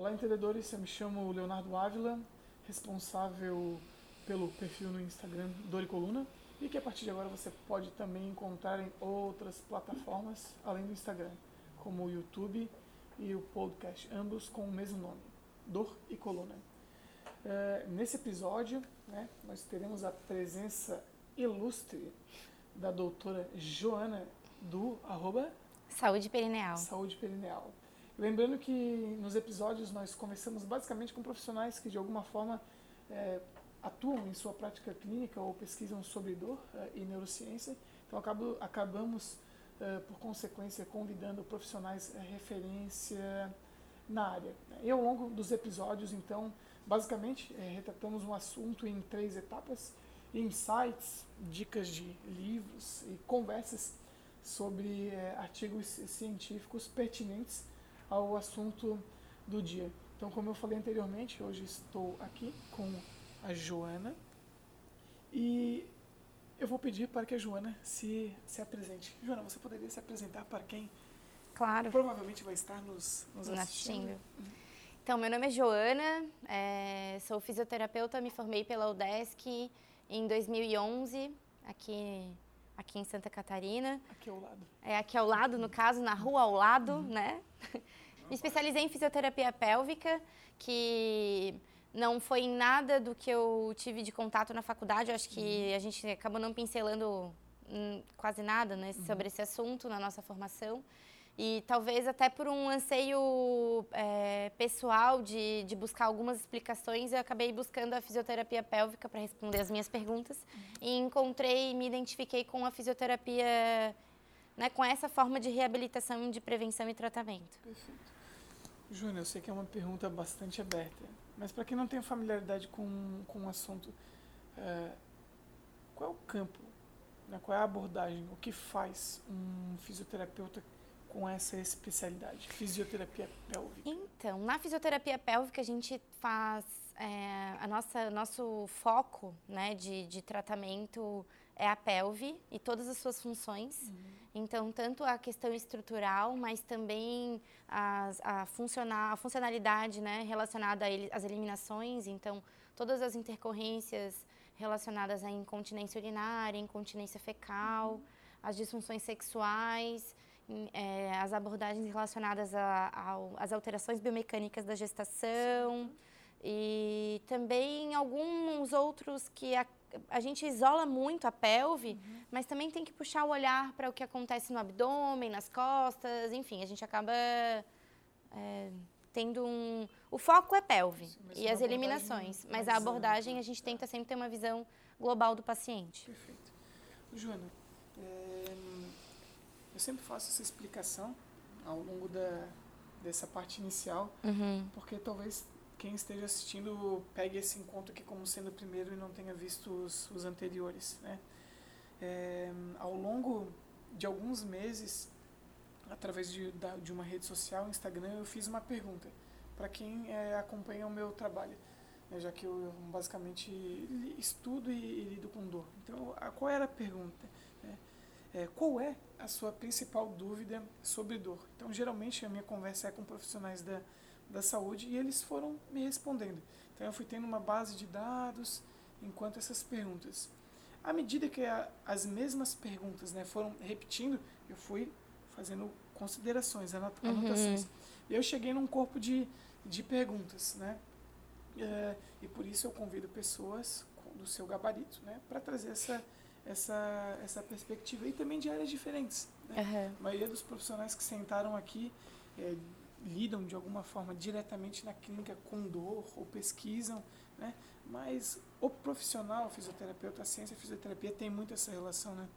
Olá, entendedores. Eu me chamo Leonardo Ávila, responsável pelo perfil no Instagram Dor e Coluna, e que a partir de agora você pode também encontrar em outras plataformas além do Instagram, como o YouTube e o podcast, ambos com o mesmo nome, Dor e Coluna. É, nesse episódio, né, nós teremos a presença ilustre da doutora Joana do arroba Saúde Perineal. Saúde Perineal. Lembrando que nos episódios nós conversamos basicamente com profissionais que de alguma forma é, atuam em sua prática clínica ou pesquisam sobre dor é, e neurociência. Então acabo, acabamos, é, por consequência, convidando profissionais referência na área. E ao longo dos episódios, então, basicamente, retratamos um assunto em três etapas: insights, dicas de livros e conversas sobre artigos científicos pertinentes ao assunto do dia. Então, como eu falei anteriormente, hoje estou aqui com a Joana e eu vou pedir para que a Joana se, se apresente. Joana, você poderia se apresentar para quem claro. provavelmente vai estar nos, nos assistindo? assistindo. Então, meu nome é Joana, é, sou fisioterapeuta, me formei pela UDESC em 2011, aqui, aqui em Santa Catarina. Aqui ao lado. É, aqui ao lado, no caso, na rua ao lado, uhum. né? Me especializei em fisioterapia pélvica, que não foi em nada do que eu tive de contato na faculdade. Eu acho que uhum. a gente acabou não pincelando hum, quase nada né, uhum. sobre esse assunto na nossa formação. E talvez até por um anseio é, pessoal de, de buscar algumas explicações, eu acabei buscando a fisioterapia pélvica para responder as minhas perguntas. Uhum. E encontrei, me identifiquei com a fisioterapia, né, com essa forma de reabilitação, de prevenção e tratamento. Perfeito. Júnior, eu sei que é uma pergunta bastante aberta, mas para quem não tem familiaridade com, com o assunto, é, qual é o campo, né, qual é a abordagem, o que faz um fisioterapeuta com essa especialidade, fisioterapia pélvica? Então, na fisioterapia pélvica a gente faz é, a nossa nosso foco, né, de, de tratamento é a pelve e todas as suas funções. Uhum. Então, tanto a questão estrutural, mas também as, a, funcional, a funcionalidade né, relacionada às eliminações. Então, todas as intercorrências relacionadas à incontinência urinária, incontinência fecal, uhum. as disfunções sexuais, é, as abordagens relacionadas às alterações biomecânicas da gestação. E também alguns outros que a, a gente isola muito a pelve, uhum. mas também tem que puxar o olhar para o que acontece no abdômen, nas costas, enfim, a gente acaba é, tendo um. O foco é pelve Isso, e as eliminações, mas a abordagem a gente tenta sempre ter uma visão global do paciente. Perfeito. Joana, é, eu sempre faço essa explicação ao longo da, dessa parte inicial, uhum. porque talvez quem esteja assistindo pegue esse encontro aqui como sendo o primeiro e não tenha visto os, os anteriores. Né? É, ao longo de alguns meses, através de, da, de uma rede social, Instagram, eu fiz uma pergunta para quem é, acompanha o meu trabalho, né, já que eu basicamente estudo e, e, lido com dor. Então, a, qual era a pergunta? Né? É, qual é a sua principal dúvida sobre dor? Então, geralmente, a minha conversa é com profissionais da da saúde e eles foram me respondendo. Então eu fui tendo uma base de dados enquanto essas perguntas. À medida que a, as mesmas perguntas né, foram repetindo, eu fui fazendo considerações, uhum. anotações. Uhum. E eu cheguei num corpo de, de perguntas, né? É, e por isso eu convido pessoas do seu gabarito, né, para trazer essa essa essa perspectiva e também de áreas diferentes. Né? Uhum. A maioria dos profissionais que sentaram aqui é, lidam de alguma forma diretamente na clínica com dor ou pesquisam, né? Mas o profissional, o fisioterapeuta, a ciência a fisioterapia tem muito essa relação, né?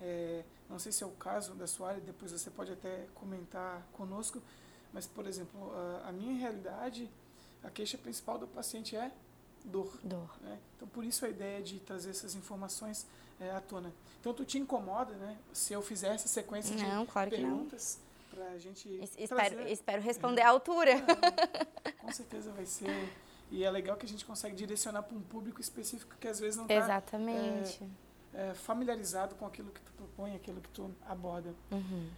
É, não sei se é o caso da sua área, depois você pode até comentar conosco, mas, por exemplo, a, a minha realidade, a queixa principal do paciente é dor. Dor. Né? Então, por isso a ideia de trazer essas informações é, à tona. Então, tu te incomoda, né? Se eu fizer essa sequência não, de claro perguntas para a gente. Espero, espero responder à altura. É, com certeza vai ser. E é legal que a gente consegue direcionar para um público específico que às vezes não está Exatamente. É, é, familiarizado com aquilo que tu propõe, aquilo que tu aborda. Uhum.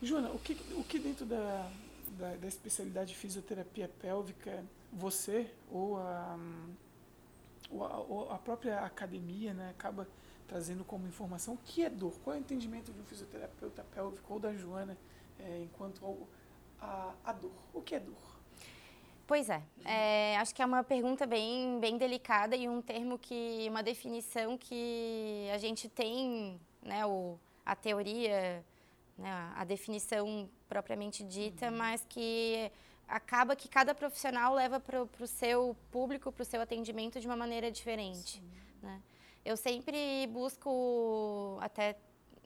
Juna, o que, o que dentro da, da, da especialidade de fisioterapia pélvica, você ou a, ou a, ou a própria academia né, acaba trazendo como informação o que é dor, qual é o entendimento de um fisioterapeuta pélvico ou da Joana é, enquanto a, a dor, o que é dor? Pois é. é, acho que é uma pergunta bem, bem delicada e um termo que, uma definição que a gente tem, né, o, a teoria, né, a definição propriamente dita, uhum. mas que acaba que cada profissional leva para o seu público, para o seu atendimento de uma maneira diferente. Né? Eu sempre busco, até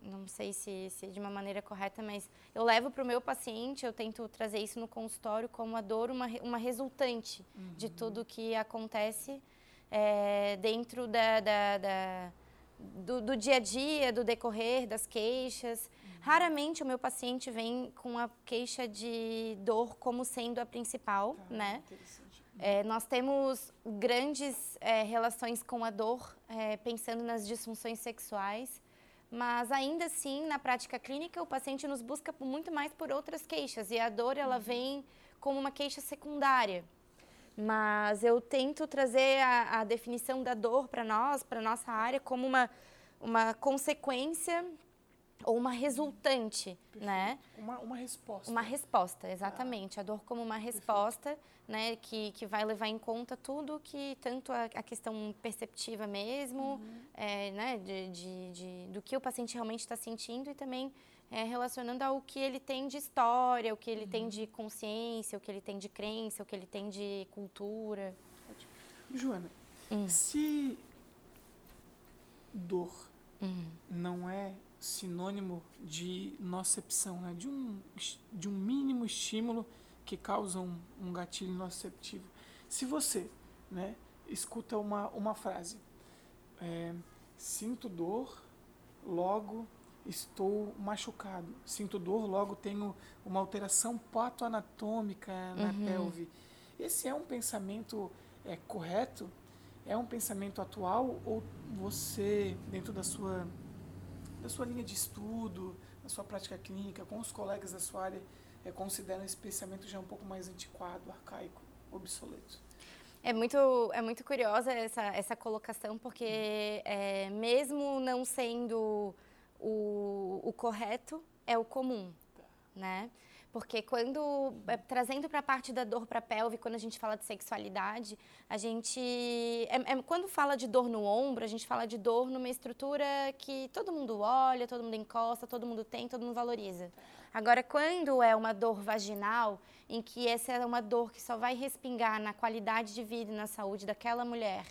não sei se, se de uma maneira correta, mas eu levo para o meu paciente, eu tento trazer isso no consultório como a dor uma, uma resultante uhum. de tudo que acontece é, dentro da, da, da do, do, dia a dia, do decorrer das queixas. Uhum. Raramente o meu paciente vem com a queixa de dor como sendo a principal, tá, né? É, nós temos grandes é, relações com a dor, é, pensando nas disfunções sexuais, mas ainda assim, na prática clínica, o paciente nos busca muito mais por outras queixas e a dor ela uhum. vem como uma queixa secundária. Mas eu tento trazer a, a definição da dor para nós, para nossa área, como uma, uma consequência ou uma resultante, Perfeito. né? Uma, uma resposta. Uma resposta, exatamente. Ah. A dor como uma resposta, Perfeito. né? Que, que vai levar em conta tudo que, tanto a, a questão perceptiva mesmo, uhum. é, né? De, de, de, do que o paciente realmente está sentindo e também é, relacionando ao que ele tem de história, o que ele uhum. tem de consciência, o que ele tem de crença, o que ele tem de cultura. Joana, hum. se dor hum. não é sinônimo de nocepção, né? de, um, de um mínimo estímulo que causa um, um gatilho noceptivo. Se você né, escuta uma, uma frase, é, sinto dor, logo estou machucado. Sinto dor, logo tenho uma alteração patoanatômica na uhum. pelve. Esse é um pensamento é, correto? É um pensamento atual ou você, dentro da sua da sua linha de estudo, da sua prática clínica, com os colegas da sua área, é, consideram esse pensamento já um pouco mais antiquado, arcaico, obsoleto? É muito, é muito curiosa essa, essa colocação, porque é, mesmo não sendo o, o correto, é o comum, tá. né? Porque quando, é, trazendo para a parte da dor para a pelve, quando a gente fala de sexualidade, a gente, é, é, quando fala de dor no ombro, a gente fala de dor numa estrutura que todo mundo olha, todo mundo encosta, todo mundo tem, todo mundo valoriza. Agora, quando é uma dor vaginal, em que essa é uma dor que só vai respingar na qualidade de vida e na saúde daquela mulher,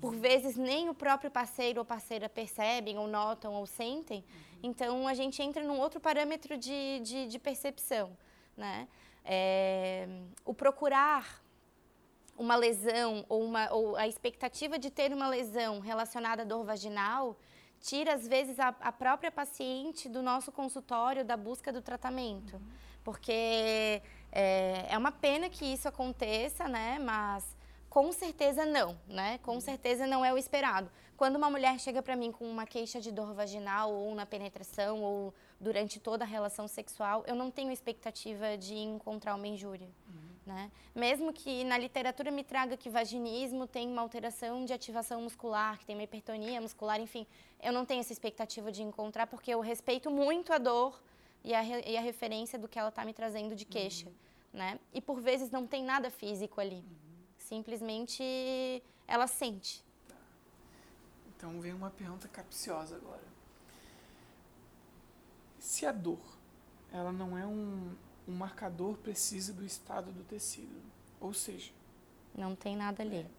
por vezes nem o próprio parceiro ou parceira percebem, ou notam, ou sentem, então, a gente entra num outro parâmetro de, de, de percepção. Né? É, o procurar uma lesão ou, uma, ou a expectativa de ter uma lesão relacionada à dor vaginal tira, às vezes, a, a própria paciente do nosso consultório da busca do tratamento. Uhum. Porque é, é uma pena que isso aconteça, né? Mas com certeza não, né? Com uhum. certeza não é o esperado. Quando uma mulher chega para mim com uma queixa de dor vaginal ou na penetração ou durante toda a relação sexual, eu não tenho expectativa de encontrar uma injúria. Uhum. Né? Mesmo que na literatura me traga que vaginismo tem uma alteração de ativação muscular, que tem uma hipertonia muscular, enfim, eu não tenho essa expectativa de encontrar porque eu respeito muito a dor e a, e a referência do que ela está me trazendo de queixa. Uhum. Né? E por vezes não tem nada físico ali. Uhum. Simplesmente ela sente. Então vem uma pergunta capciosa agora. Se a dor ela não é um, um marcador preciso do estado do tecido, ou seja, não tem nada ali. É,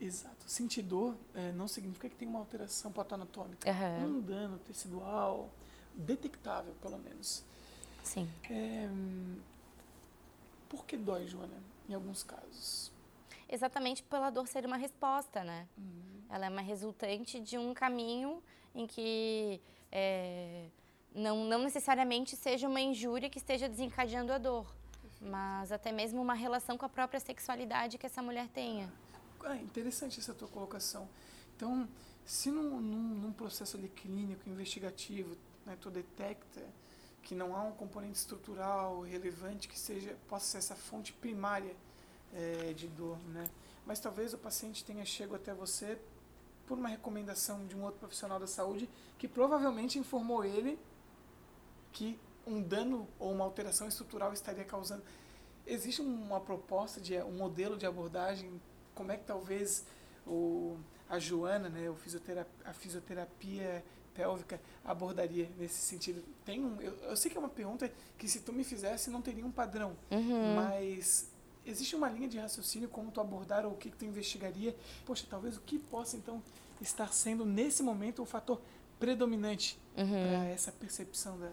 exato. Sentir dor é, não significa que tem uma alteração patoanatômica, uhum. um dano tecidual detectável, pelo menos. Sim. É, por que dói, Joana, em alguns casos? Exatamente pela dor ser uma resposta, né? Uhum. Ela é uma resultante de um caminho em que é, não, não necessariamente seja uma injúria que esteja desencadeando a dor, mas até mesmo uma relação com a própria sexualidade que essa mulher tenha. Ah, interessante essa tua colocação. Então, se num, num, num processo ali clínico, investigativo, né, tu detecta que não há um componente estrutural relevante que seja possa ser essa fonte primária é, de dor, né? Mas talvez o paciente tenha chegado até você por uma recomendação de um outro profissional da saúde que provavelmente informou ele que um dano ou uma alteração estrutural estaria causando. Existe uma proposta de um modelo de abordagem? Como é que talvez o, a Joana, né, o fisioterapia, a fisioterapia pélvica abordaria nesse sentido? Tem um, eu, eu, sei que é uma pergunta que se tu me fizesse não teria um padrão, uhum. mas existe uma linha de raciocínio como tu abordar ou o que, que tu investigaria? Poxa, talvez o que possa então estar sendo nesse momento o fator predominante uhum. para essa percepção da,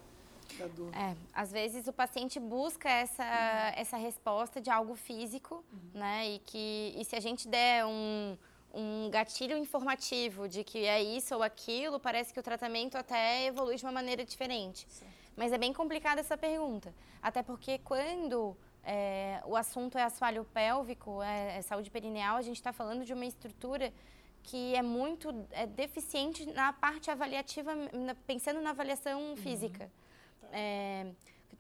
da dor. É, às vezes o paciente busca essa, uhum. essa resposta de algo físico, uhum. né? E que e se a gente der um, um gatilho informativo de que é isso ou aquilo, parece que o tratamento até evolui de uma maneira diferente. Certo. Mas é bem complicada essa pergunta. Até porque quando é, o assunto é assoalho pélvico, é, é saúde perineal, a gente está falando de uma estrutura que é muito é, deficiente na parte avaliativa, na, pensando na avaliação uhum. física. Tá. É,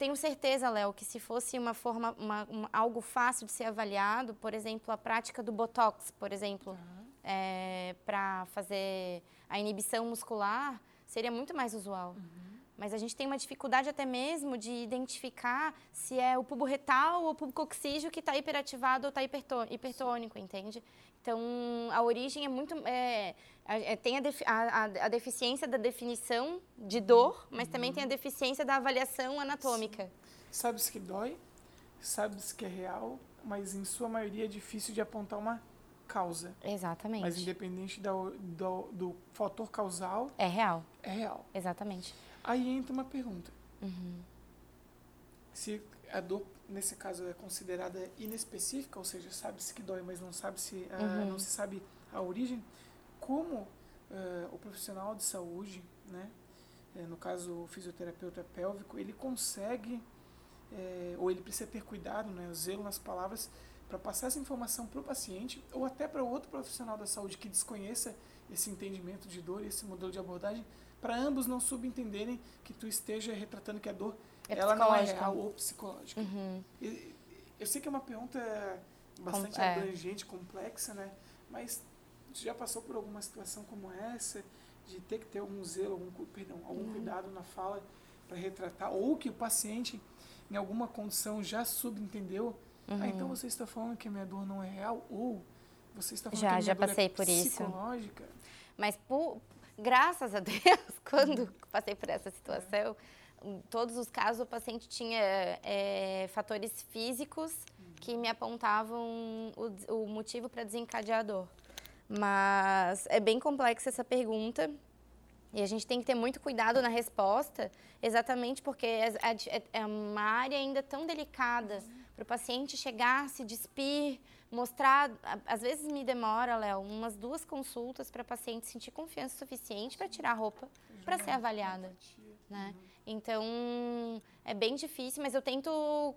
tenho certeza, Léo, que se fosse uma forma, uma, uma, algo fácil de ser avaliado, por exemplo, a prática do Botox, por exemplo, uhum. é, para fazer a inibição muscular, seria muito mais usual. Uhum. Mas a gente tem uma dificuldade até mesmo de identificar se é o pubo retal ou o pubo coxígeo que está hiperativado ou está hipertônico, entende? Então, a origem é muito... É, é, tem a, a, a, deficiência da definição de dor, mas uhum. também tem a deficiência da avaliação anatômica. Sabe-se que dói, sabe-se que é real, mas em sua maioria é difícil de apontar uma causa. Exatamente. Mas independente do, do fator causal... É real. É real. Exatamente. Aí entra uma pergunta. Uhum. Se a dor, nesse caso, é considerada inespecífica, ou seja, sabe-se que dói, mas não sabe se uh, uhum. não se sabe a origem, como uh, o profissional de saúde, né, é, no caso o fisioterapeuta pélvico, ele consegue, é, ou ele precisa ter cuidado, né, o zelo nas palavras, para passar essa informação para o paciente, ou até para outro profissional da saúde que desconheça esse entendimento de dor, esse modelo de abordagem, para ambos não subentenderem que tu esteja retratando que a dor é ela não é real ou psicológica. Uhum. Eu sei que é uma pergunta bastante Com, é. abrangente, complexa, né? Mas já passou por alguma situação como essa de ter que ter algum zelo, algum, perdão, algum uhum. cuidado na fala para retratar ou que o paciente em alguma condição já subentendeu, uhum. ah, então você está falando que a minha dor não é real ou você está falando já, que a minha já dor passei é por psicológica? Isso. Mas por, graças a Deus, quando passei por essa situação, em todos os casos o paciente tinha é, fatores físicos que me apontavam o, o motivo para desencadear a dor. Mas é bem complexa essa pergunta e a gente tem que ter muito cuidado na resposta, exatamente porque é, é, é uma área ainda tão delicada para o paciente chegar, se despir, mostrar. Às vezes me demora, Léo, umas duas consultas para paciente sentir confiança suficiente para tirar a roupa para ser avaliada, né? Então é bem difícil, mas eu tento.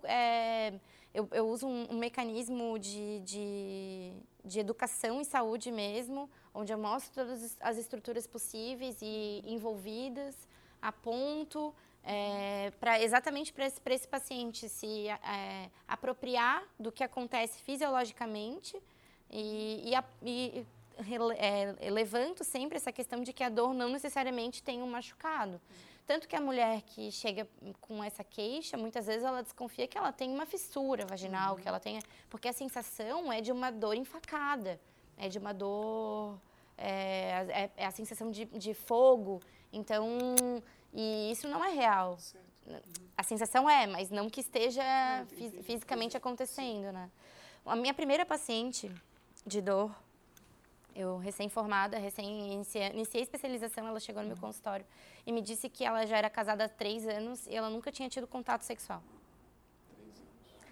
É, eu, eu, uso um, um mecanismo de, de, de, educação e saúde mesmo, onde eu mostro todas as estruturas possíveis e envolvidas, aponto, é, pra, exatamente para esse, esse paciente se é, apropriar do que acontece fisiologicamente e, e, e é, levanto sempre essa questão de que a dor não necessariamente tem um machucado. Tanto que a mulher que chega com essa queixa, muitas vezes ela desconfia que ela tem uma fissura vaginal, que ela tenha. Porque a sensação é de uma dor enfacada, é de uma dor. É, é, é a sensação de, de fogo. Então, e isso não é real. Uhum. A sensação é, mas não que esteja fisicamente acontecendo, né? A minha primeira paciente de dor, eu recém-formada, recém-iniciei iniciei especialização, ela chegou no meu consultório e me disse que ela já era casada há três anos e ela nunca tinha tido contato sexual.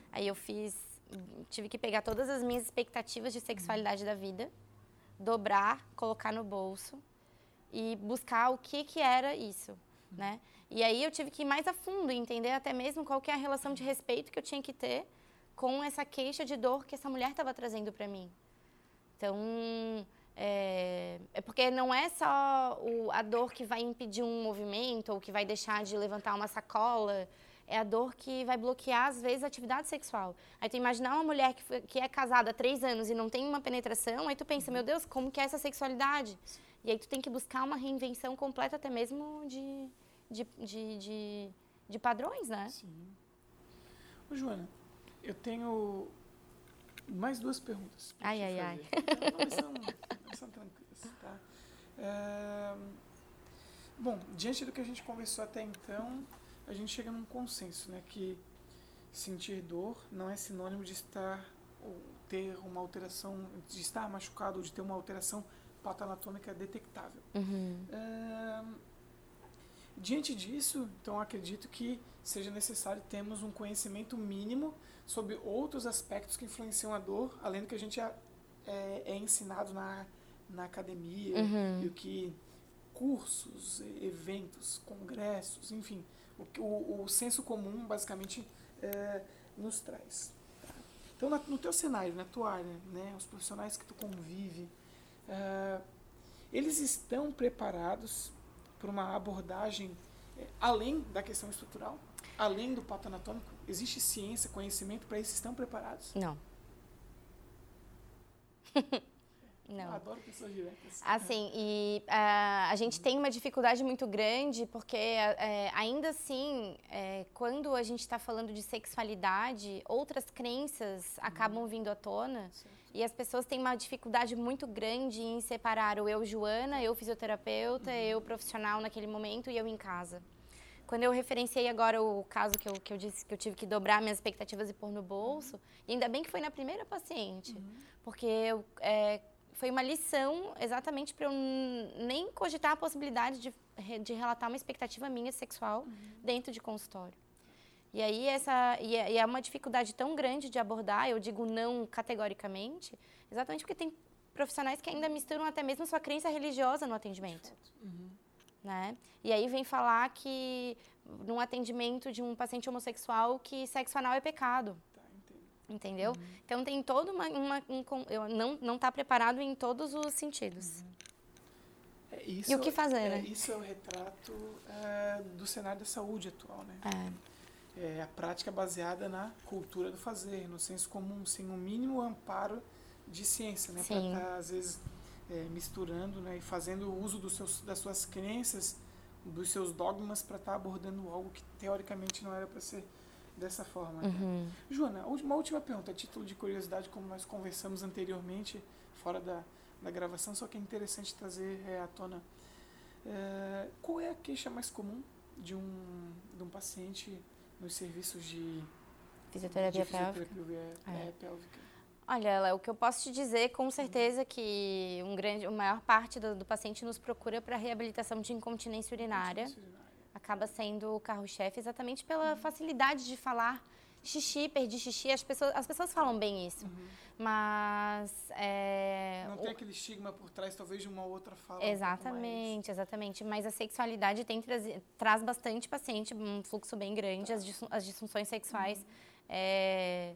Aí eu fiz, tive que pegar todas as minhas expectativas de sexualidade da vida, dobrar, colocar no bolso e buscar o que que era isso né? E aí eu tive que ir mais a fundo, entender até mesmo qual que é a relação de respeito que eu tinha que ter com essa queixa de dor que essa mulher estava trazendo para mim. Então, É, é porque não é só o, a dor que vai impedir um movimento ou que vai deixar de levantar uma sacola é a dor que vai bloquear, às vezes, a atividade sexual. Aí tu imaginar uma mulher que, que é casada há três anos e não tem uma penetração, aí tu pensa, meu Deus, como que é essa sexualidade? E aí tu tem que buscar uma reinvenção completa até mesmo de, de, de, de, de padrões, né? Sim. Ô, Joana, eu tenho mais duas perguntas. Ai, ai, ai. Não, são, não são tranquilas, tá? É, bom, diante do que a gente conversou até então, a gente chega num consenso, né? Que sentir dor não é sinônimo de estar ou ter uma alteração, de estar machucado ou de ter uma alteração patoanatômica detectável. Uhum. É, diante disso, então acredito que seja necessário termos um conhecimento mínimo sobre outros aspectos que influenciam a dor, além do que a gente é, é, é ensinado na, na academia uhum. e o que cursos, eventos, congressos, enfim, o, o, o senso comum basicamente é, nos traz. Tá? Então, na, no teu cenário, na tua área, né, os profissionais que tu convive, é, eles estão preparados para uma abordagem é, além da questão estrutural, além do pato anatômico? Existe ciência, conhecimento para isso? Estão preparados? Não. Não. Eu adoro pessoas diretas. Assim, e uh, a gente tem uma dificuldade muito grande, porque uh, ainda assim, uh, quando a gente está falando de sexualidade, outras crenças acabam vindo à tona. Certo. E as pessoas têm uma dificuldade muito grande em separar o eu, Joana, eu, fisioterapeuta, uhum. eu, profissional naquele momento e eu em casa. Quando eu referenciei agora o caso que eu, que eu disse que eu tive que dobrar minhas expectativas e pôr no bolso, e ainda bem que foi na primeira paciente, Uhum. porque eu, é, foi uma lição exatamente para eu nem cogitar a possibilidade de, de relatar uma expectativa minha sexual dentro de consultório. E aí essa e é, e é uma dificuldade tão grande de abordar, eu digo não categoricamente, exatamente porque tem profissionais que ainda misturam até mesmo sua crença religiosa no atendimento Uhum. né? E aí vem falar que num atendimento de um paciente homossexual que sexo anal é pecado, Tá, entendeu? Então tem todo uma, uma um, eu não não está preparado em todos os sentidos. É, isso, E o que fazer, é, né? Isso é o retrato é, do cenário da saúde atual, né? É. É a prática baseada na cultura do fazer, no senso comum, sem o mínimo amparo de ciência, né? Para estar, às vezes, é, misturando né? e fazendo uso dos seus, das suas crenças, dos seus dogmas, para estar abordando algo que, teoricamente, não era para ser dessa forma. né? Uhum. Joana, uma última pergunta, a título de curiosidade, como nós conversamos anteriormente, fora da, da gravação, só que é interessante trazer é, à tona. É, qual é a queixa mais comum de um, de um paciente nos serviços de Fisioterapia de pélvica. fisioterapia É. é, pélvica? Olha, Léo, o que eu posso te dizer com certeza é que um grande, a maior parte do, do paciente nos procura para reabilitação de incontinência urinária. Incontinência urinária. Acaba sendo o carro-chefe exatamente pela facilidade de falar xixi, perdi xixi. As pessoas, as pessoas falam bem isso, mas é, Não o- tem aquele estigma por trás, talvez, de uma outra fala. um pouco mais- Exatamente, exatamente. Mas a sexualidade tem trazi- traz bastante paciente, um fluxo bem grande. As, disfun- as disfunções sexuais é,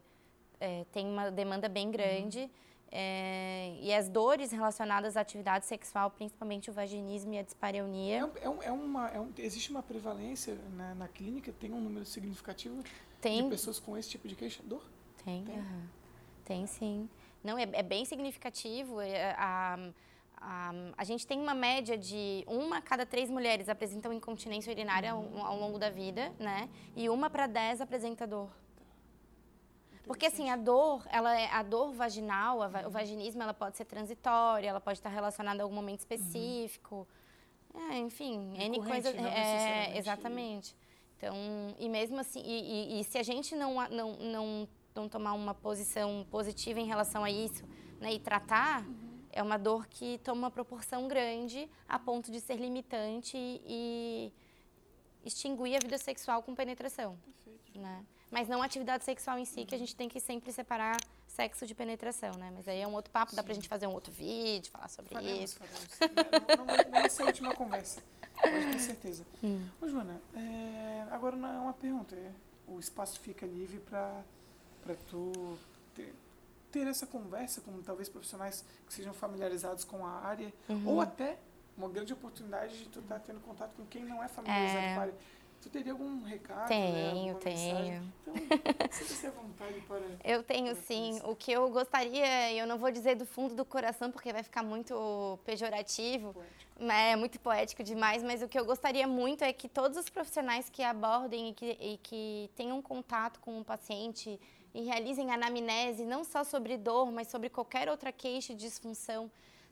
é, tem uma demanda bem grande. É, e as dores relacionadas à atividade sexual, principalmente o vaginismo e a dispareunia. É, é, é uma, é um- existe uma prevalência na, na clínica, tem um número significativo de Tem, pessoas com esse tipo de queixa? Dor? Tem, Tem? aham. tem sim. Não, é, é bem significativo. é, a, a, a gente tem uma média de uma a cada três mulheres apresentam incontinência urinária ao, ao longo da vida, né? E uma para dez apresenta dor. Porque assim, a dor, ela é a dor vaginal, a o vaginismo, ela pode ser transitória, ela pode estar relacionada a algum momento específico. É, enfim, N coisas. não É, exatamente. Então, e mesmo assim, e, e- e se a gente não, não, não, não tomar uma posição positiva em relação a isso, né, e tratar, é uma dor que toma uma proporção grande a ponto de ser limitante e extinguir a vida sexual com penetração Perfeito. né? Mas não a atividade sexual em si, que a gente tem que sempre separar sexo de penetração, né? Mas aí é um outro papo, dá pra gente fazer um outro vídeo, falar sobre Faremos, isso. faremos. Não, não, vai ser a última conversa, pode ter certeza. Hum. Ô, Joana, é, agora não é uma pergunta, é, o espaço fica livre para tu ter ter essa conversa com talvez profissionais que sejam familiarizados com a área, uhum. ou até uma grande oportunidade de tu estar tá tendo contato com quem não é familiarizado é. com a área. Tu teria algum recado? Né, tenho, né? tenho. Então, sinta-se à vontade para. Eu tenho para sim. O que eu gostaria, eu não vou dizer do fundo do coração, porque vai ficar muito pejorativo, poético. é muito poético demais, mas o que eu gostaria muito é que todos os profissionais que abordem e que, e que tenham contato com o paciente e realizem anamnese, não só sobre dor, mas sobre qualquer outra queixa de disfunção,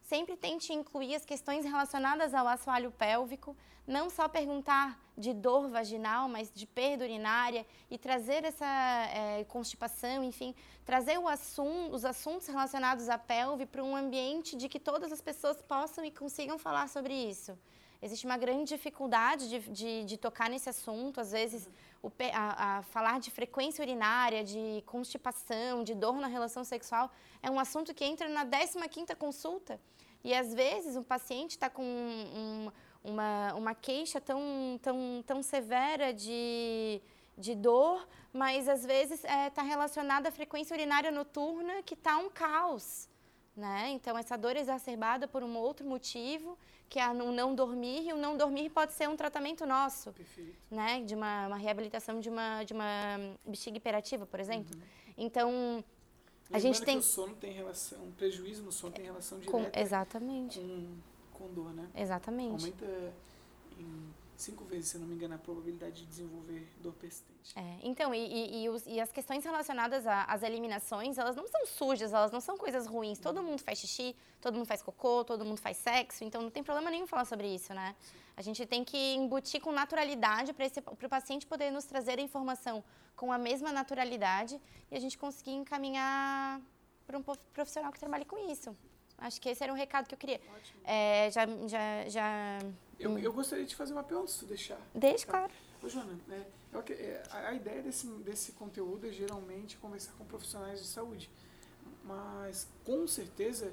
sempre tente incluir as questões relacionadas ao assoalho pélvico, não só perguntar de dor vaginal, mas de perda urinária e trazer essa é, constipação, enfim, trazer assunto, os assuntos relacionados à pelve para um ambiente de que todas as pessoas possam e consigam falar sobre isso. Existe uma grande dificuldade de, de, de tocar nesse assunto, às vezes o, a, a falar de frequência urinária, de constipação, de dor na relação sexual, é um assunto que entra na 15ª consulta. E às vezes o paciente está com um, uma, uma queixa tão, tão, tão severa de, de dor, mas às vezes está é, tá relacionada à frequência urinária noturna, que está um caos. Né? Então, essa dor é exacerbada por um outro motivo, que é o não dormir, e o não dormir pode ser um tratamento nosso, Perfeito. né? De uma, uma, reabilitação de uma, de uma bexiga hiperativa, por exemplo. Uhum. Então, a gente tem. O sono tem relação, um prejuízo no sono tem relação direta com, exatamente. com, com dor, né? Exatamente. Aumenta em cinco vezes, se não me engano, a probabilidade de desenvolver dor persistente. É, então, e, e, e, os, e, as questões relacionadas às eliminações, elas não são sujas, elas não são coisas ruins. Todo mundo faz xixi, todo mundo faz cocô, todo mundo faz sexo, então não tem problema nenhum falar sobre isso, né? Sim. A gente tem que embutir com naturalidade para o paciente poder nos trazer a informação com a mesma naturalidade e a gente conseguir encaminhar para um profissional que trabalhe com isso. Acho que esse era um recado que eu queria. Ótimo. É, já, já, já... Eu, eu gostaria de fazer uma pergunta, se tu deixar. Deixa, tá? claro. Ô, Joana, é, é, a, a ideia desse, desse conteúdo é geralmente conversar com profissionais de saúde. Mas, com certeza,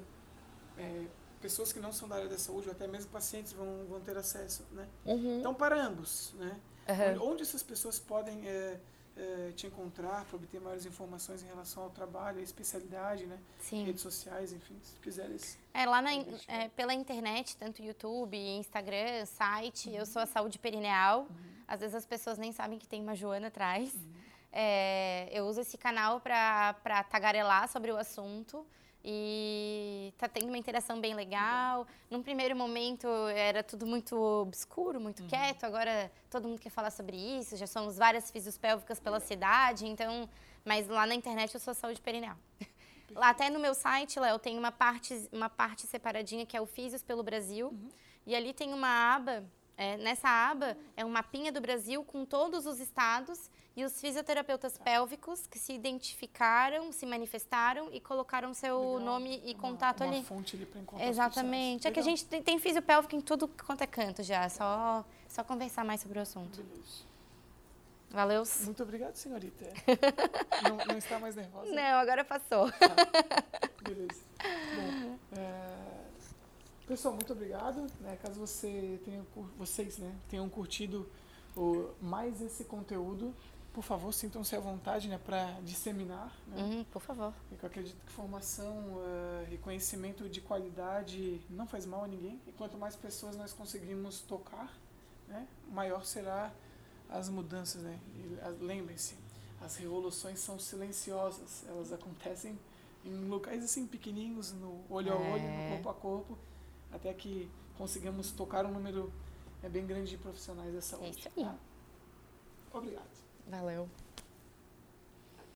é, pessoas que não são da área da saúde, ou até mesmo pacientes, vão, vão ter acesso, né? Uhum. Então, para ambos, né? Uhum. Onde essas pessoas podem é, é, te encontrar para obter maiores informações em relação ao trabalho, à especialidade, né? Sim. Redes sociais, enfim, se quiseres. É, lá na, é, pela internet, tanto YouTube, Instagram, site, uhum. eu sou a Saúde Perineal. Uhum. Às vezes as pessoas nem sabem que tem uma Joana atrás. Uhum. É, eu uso esse canal para tagarelar sobre o assunto e tá tendo uma interação bem legal. Num primeiro momento era tudo muito obscuro, muito uhum. quieto. Agora todo mundo quer falar sobre isso. Já somos várias fisiopélvicas pela cidade, então. Mas lá na internet eu sou saúde perineal. Lá até no meu site, Léo, tem uma parte, uma parte separadinha que é o Físios pelo Brasil. Uhum. E ali tem uma aba é, nessa aba é um mapinha do Brasil com todos os estados e os fisioterapeutas pélvicos que se identificaram, se manifestaram e colocaram seu Legal. nome e uma, contato uma ali. fonte ali para encontrar Exatamente. É que a gente tem, tem fisiopélvico em tudo quanto é canto já. Só, só conversar mais sobre o assunto. Beleza. Valeu. Muito obrigado, senhorita. não, não, está mais nervosa? Não, agora passou. Ah, beleza. Bom, é... Pessoal, muito obrigado. Né? Caso você tenha, vocês né, tenham curtido o, mais esse conteúdo, por favor, sintam-se à vontade né, para disseminar. Né? Uhum, por favor. Porque eu acredito que formação uh, e conhecimento de qualidade não faz mal a ninguém. E quanto mais pessoas nós conseguimos tocar, né, maior será as mudanças. Né? Lembrem-se, as revoluções são silenciosas. Elas acontecem em locais assim pequenininhos, no olho a olho, no corpo a corpo até que consigamos tocar um número é, bem grande de profissionais da saúde. É isso aí. Tá? Obrigado. Valeu.